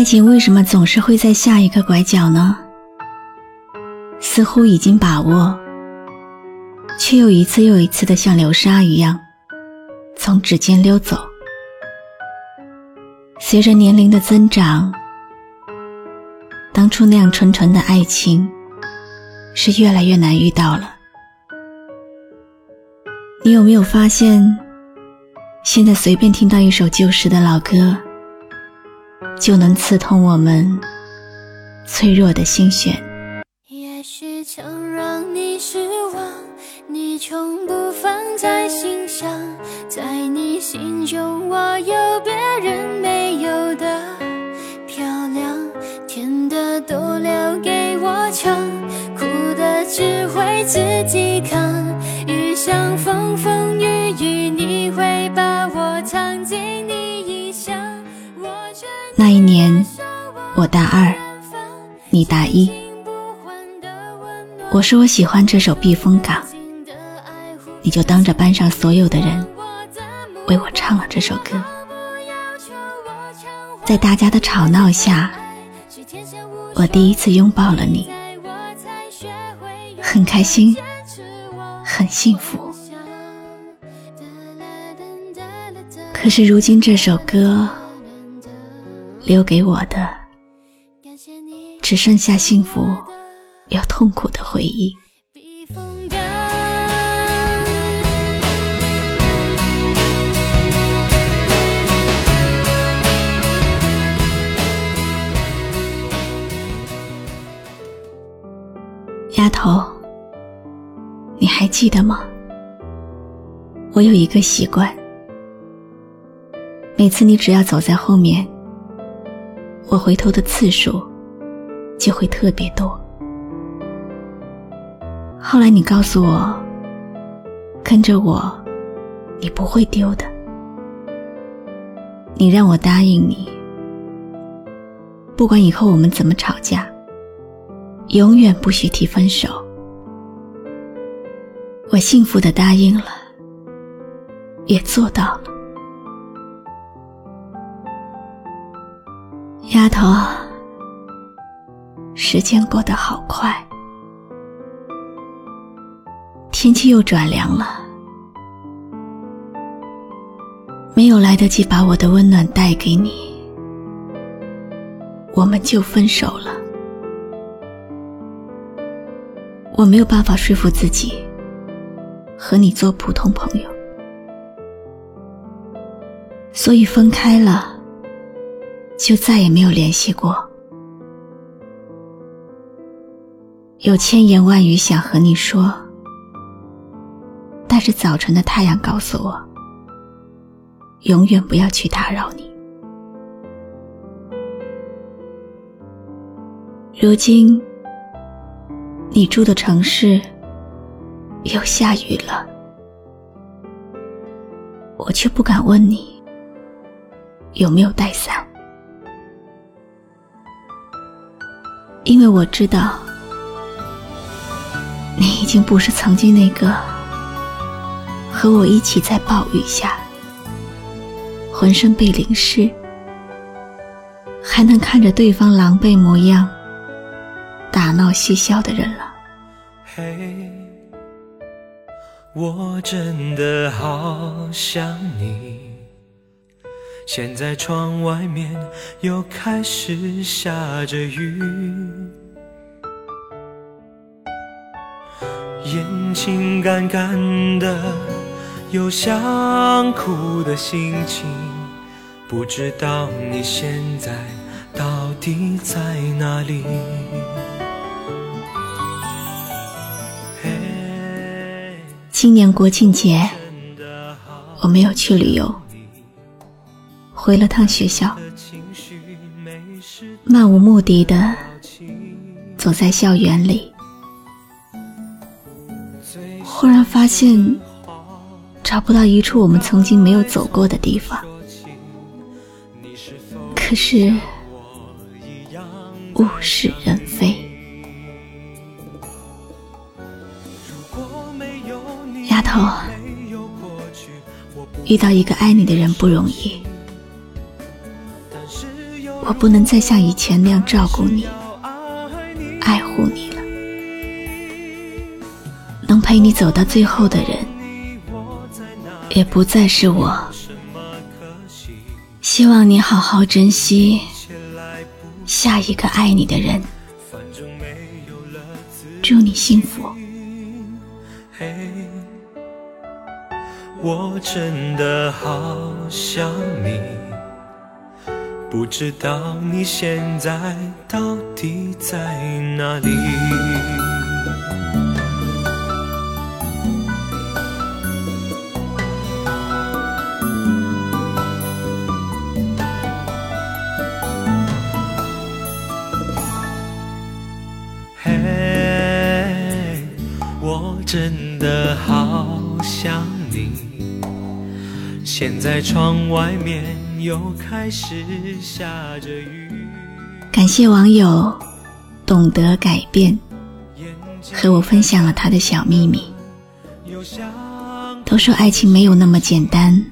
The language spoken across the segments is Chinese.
爱情为什么总是会在下一个拐角呢？似乎已经把握，却又一次又一次的像流沙一样从指尖溜走。随着年龄的增长。当初那样纯纯的爱情，是越来越难遇到了。你有没有发现，现在随便听到一首旧时的老歌，就能刺痛我们脆弱的心弦？也许曾让你失望，你从不放在心上，在你心中我有别人没有的漂亮，甜的。都留给我尝，苦的只会自己扛。遇上风风雨雨，你会把我藏进你大一。我说我喜欢这首《避风港》，你就当着班上所有的人，为我唱了这首歌。在大家的吵闹下。我第一次拥抱了你，很开心，很幸福。可是如今这首歌留给我的，只剩下幸福又痛苦的回忆。丫头，你还记得吗？我有一个习惯，每次你只要走在后面，我回头的次数就会特别多。后来你告诉我，跟着我，你不会丢的。你让我答应你，不管以后我们怎么吵架。永远不许提分手。我幸福的答应了，也做到了。丫头，时间过得好快，天气又转凉了，没有来得及把我的温暖带给你，我们就分手了。我没有办法说服自己和你做普通朋友，所以分开了，就再也没有联系过。有千言万语想和你说，但是早晨的太阳告诉我，永远不要去打扰你。如今。你住的城市又下雨了，我却不敢问你有没有带伞，因为我知道你已经不是曾经那个和我一起在暴雨下浑身被淋湿，还能看着对方狼狈模样。打闹嬉笑的人了。嘿，我真的好想你。现在窗外面又开始下着雨，眼睛干干的，有想哭的心情。不知道你现在到底在哪里？今年国庆节，我没有去旅游，回了趟学校，漫无目的的走在校园里，忽然发现找不到一处我们曾经没有走过的地方。可是物是人非，丫头，遇到一个爱你的人不容易。我不能再像以前那样照顾你、爱护你了。陪你走到最后的人，也不再是我。希望你好好珍惜下一个爱你的人。祝你幸福。我真的好想你。不知道你现在到底在哪里？真的好想你。现在窗外面。又开始下着雨。感谢网友懂得改变，和我分享了他的小秘密。都说爱情没有那么简单，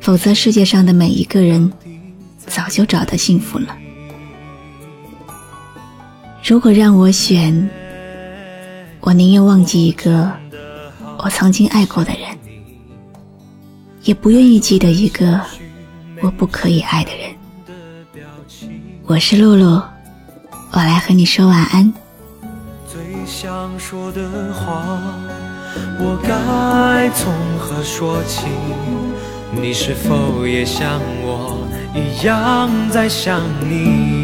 否则世界上的每一个人早就找到幸福了。如果让我选，我宁愿忘记一个我曾经爱过的人。也不愿意记得一个我不可以爱的人。我是露露，我来和你说晚安。最想说的话，我该从何说起？你是否也像我一样在想你？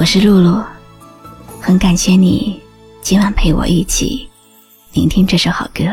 我是露露，很感谢你。今晚陪我一起聆听这首好歌。